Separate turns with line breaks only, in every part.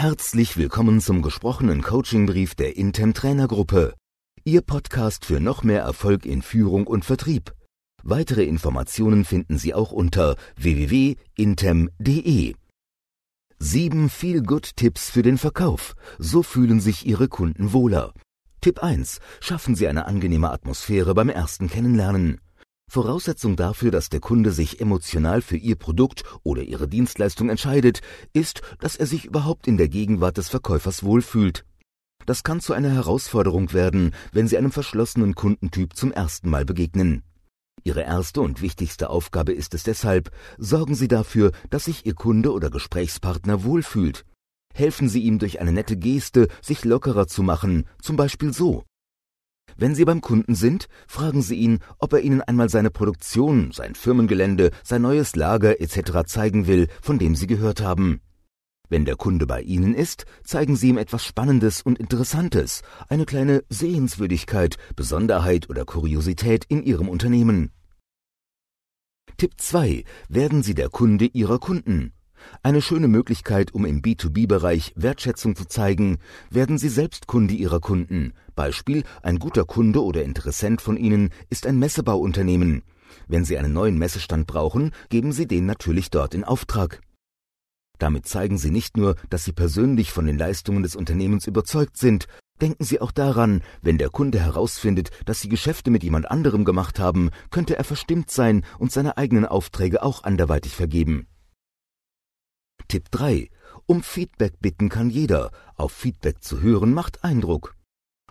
Herzlich willkommen zum gesprochenen Coachingbrief der Intem Trainergruppe. Ihr Podcast für noch mehr Erfolg in Führung und Vertrieb. Weitere Informationen finden Sie auch unter www.intem.de. Sieben Feel-Good-Tipps für den Verkauf. So fühlen sich Ihre Kunden wohler. Tipp 1. Schaffen Sie eine angenehme Atmosphäre beim ersten Kennenlernen. Voraussetzung dafür, dass der Kunde sich emotional für Ihr Produkt oder Ihre Dienstleistung entscheidet, ist, dass er sich überhaupt in der Gegenwart des Verkäufers wohlfühlt. Das kann zu einer Herausforderung werden, wenn Sie einem verschlossenen Kundentyp zum ersten Mal begegnen. Ihre erste und wichtigste Aufgabe ist es deshalb, sorgen Sie dafür, dass sich Ihr Kunde oder Gesprächspartner wohlfühlt. Helfen Sie ihm durch eine nette Geste, sich lockerer zu machen, zum Beispiel so. Wenn Sie beim Kunden sind, fragen Sie ihn, ob er Ihnen einmal seine Produktion, sein Firmengelände, sein neues Lager etc. zeigen will, von dem Sie gehört haben. Wenn der Kunde bei Ihnen ist, zeigen Sie ihm etwas Spannendes und Interessantes, eine kleine Sehenswürdigkeit, Besonderheit oder Kuriosität in Ihrem Unternehmen. Tipp 2. Werden Sie der Kunde Ihrer Kunden. Eine schöne Möglichkeit, um im B2B-Bereich Wertschätzung zu zeigen, werden Sie selbst Kunde Ihrer Kunden. Beispiel, ein guter Kunde oder Interessent von Ihnen ist ein Messebauunternehmen. Wenn Sie einen neuen Messestand brauchen, geben Sie den natürlich dort in Auftrag. Damit zeigen Sie nicht nur, dass Sie persönlich von den Leistungen des Unternehmens überzeugt sind, denken Sie auch daran, wenn der Kunde herausfindet, dass Sie Geschäfte mit jemand anderem gemacht haben, könnte er verstimmt sein und seine eigenen Aufträge auch anderweitig vergeben. Tipp 3. Um Feedback bitten kann jeder. Auf Feedback zu hören macht Eindruck.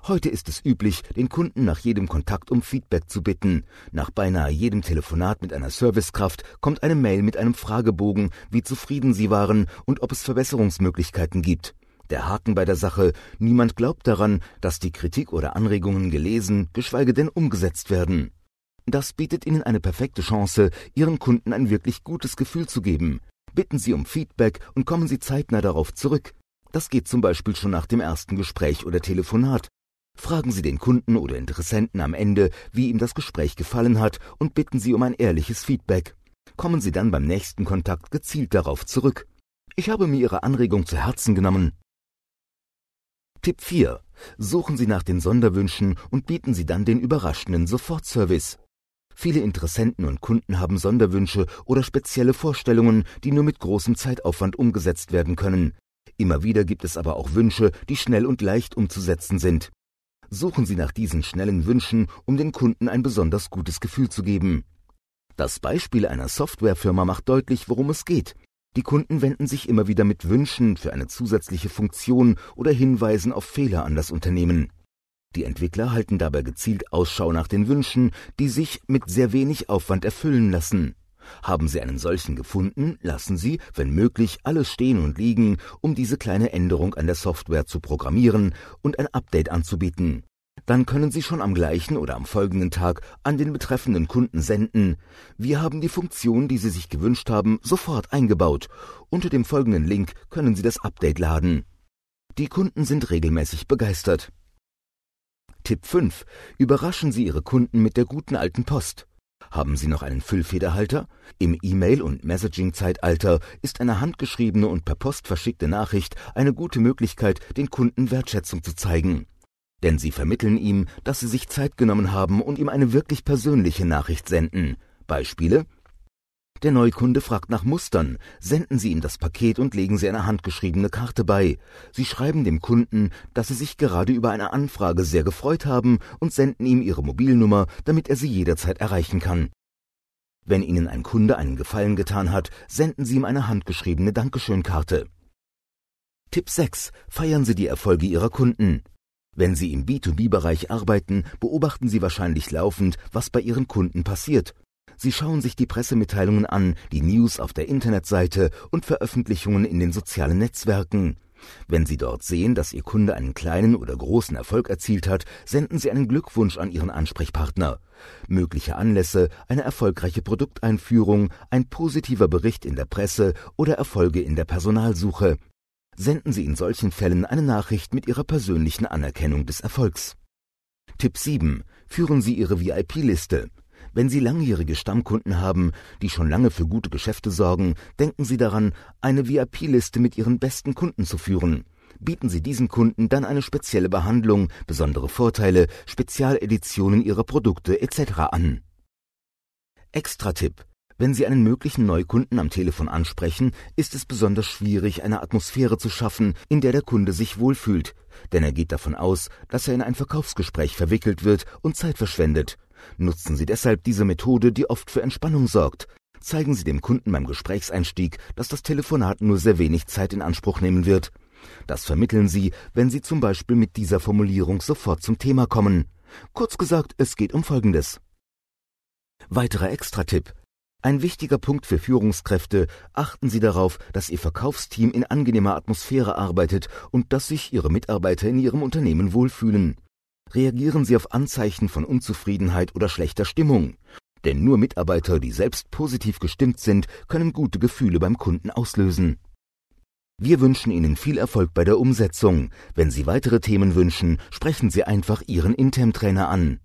Heute ist es üblich, den Kunden nach jedem Kontakt um Feedback zu bitten. Nach beinahe jedem Telefonat mit einer Servicekraft kommt eine Mail mit einem Fragebogen, wie zufrieden sie waren und ob es Verbesserungsmöglichkeiten gibt. Der Haken bei der Sache, niemand glaubt daran, dass die Kritik oder Anregungen gelesen, geschweige denn umgesetzt werden. Das bietet Ihnen eine perfekte Chance, Ihren Kunden ein wirklich gutes Gefühl zu geben. Bitten Sie um Feedback und kommen Sie zeitnah darauf zurück. Das geht zum Beispiel schon nach dem ersten Gespräch oder Telefonat. Fragen Sie den Kunden oder Interessenten am Ende, wie ihm das Gespräch gefallen hat und bitten Sie um ein ehrliches Feedback. Kommen Sie dann beim nächsten Kontakt gezielt darauf zurück. Ich habe mir Ihre Anregung zu Herzen genommen. Tipp 4. Suchen Sie nach den Sonderwünschen und bieten Sie dann den überraschenden Sofortservice. Viele Interessenten und Kunden haben Sonderwünsche oder spezielle Vorstellungen, die nur mit großem Zeitaufwand umgesetzt werden können. Immer wieder gibt es aber auch Wünsche, die schnell und leicht umzusetzen sind. Suchen Sie nach diesen schnellen Wünschen, um den Kunden ein besonders gutes Gefühl zu geben. Das Beispiel einer Softwarefirma macht deutlich, worum es geht. Die Kunden wenden sich immer wieder mit Wünschen für eine zusätzliche Funktion oder Hinweisen auf Fehler an das Unternehmen. Die Entwickler halten dabei gezielt Ausschau nach den Wünschen, die sich mit sehr wenig Aufwand erfüllen lassen. Haben Sie einen solchen gefunden, lassen Sie, wenn möglich, alles stehen und liegen, um diese kleine Änderung an der Software zu programmieren und ein Update anzubieten. Dann können Sie schon am gleichen oder am folgenden Tag an den betreffenden Kunden senden. Wir haben die Funktion, die Sie sich gewünscht haben, sofort eingebaut. Unter dem folgenden Link können Sie das Update laden. Die Kunden sind regelmäßig begeistert. Tipp 5. Überraschen Sie Ihre Kunden mit der guten alten Post. Haben Sie noch einen Füllfederhalter? Im E-Mail- und Messaging-Zeitalter ist eine handgeschriebene und per Post verschickte Nachricht eine gute Möglichkeit, den Kunden Wertschätzung zu zeigen. Denn Sie vermitteln ihm, dass Sie sich Zeit genommen haben und ihm eine wirklich persönliche Nachricht senden. Beispiele der Neukunde fragt nach Mustern. Senden Sie ihm das Paket und legen Sie eine handgeschriebene Karte bei. Sie schreiben dem Kunden, dass Sie sich gerade über eine Anfrage sehr gefreut haben und senden ihm Ihre Mobilnummer, damit er Sie jederzeit erreichen kann. Wenn Ihnen ein Kunde einen Gefallen getan hat, senden Sie ihm eine handgeschriebene Dankeschönkarte. Tipp 6. Feiern Sie die Erfolge Ihrer Kunden. Wenn Sie im B2B-Bereich arbeiten, beobachten Sie wahrscheinlich laufend, was bei Ihren Kunden passiert. Sie schauen sich die Pressemitteilungen an, die News auf der Internetseite und Veröffentlichungen in den sozialen Netzwerken. Wenn Sie dort sehen, dass Ihr Kunde einen kleinen oder großen Erfolg erzielt hat, senden Sie einen Glückwunsch an Ihren Ansprechpartner. Mögliche Anlässe, eine erfolgreiche Produkteinführung, ein positiver Bericht in der Presse oder Erfolge in der Personalsuche. Senden Sie in solchen Fällen eine Nachricht mit Ihrer persönlichen Anerkennung des Erfolgs. Tipp 7. Führen Sie Ihre VIP-Liste. Wenn Sie langjährige Stammkunden haben, die schon lange für gute Geschäfte sorgen, denken Sie daran, eine VIP-Liste mit Ihren besten Kunden zu führen. Bieten Sie diesen Kunden dann eine spezielle Behandlung, besondere Vorteile, Spezialeditionen Ihrer Produkte etc. an. Extra-Tipp. Wenn Sie einen möglichen Neukunden am Telefon ansprechen, ist es besonders schwierig, eine Atmosphäre zu schaffen, in der der Kunde sich wohlfühlt, denn er geht davon aus, dass er in ein Verkaufsgespräch verwickelt wird und Zeit verschwendet. Nutzen Sie deshalb diese Methode, die oft für Entspannung sorgt. Zeigen Sie dem Kunden beim Gesprächseinstieg, dass das Telefonat nur sehr wenig Zeit in Anspruch nehmen wird. Das vermitteln Sie, wenn Sie zum Beispiel mit dieser Formulierung sofort zum Thema kommen. Kurz gesagt, es geht um Folgendes. Weiterer Extratipp. Ein wichtiger Punkt für Führungskräfte, achten Sie darauf, dass Ihr Verkaufsteam in angenehmer Atmosphäre arbeitet und dass sich Ihre Mitarbeiter in Ihrem Unternehmen wohlfühlen. Reagieren Sie auf Anzeichen von Unzufriedenheit oder schlechter Stimmung. Denn nur Mitarbeiter, die selbst positiv gestimmt sind, können gute Gefühle beim Kunden auslösen. Wir wünschen Ihnen viel Erfolg bei der Umsetzung. Wenn Sie weitere Themen wünschen, sprechen Sie einfach Ihren Intem-Trainer an.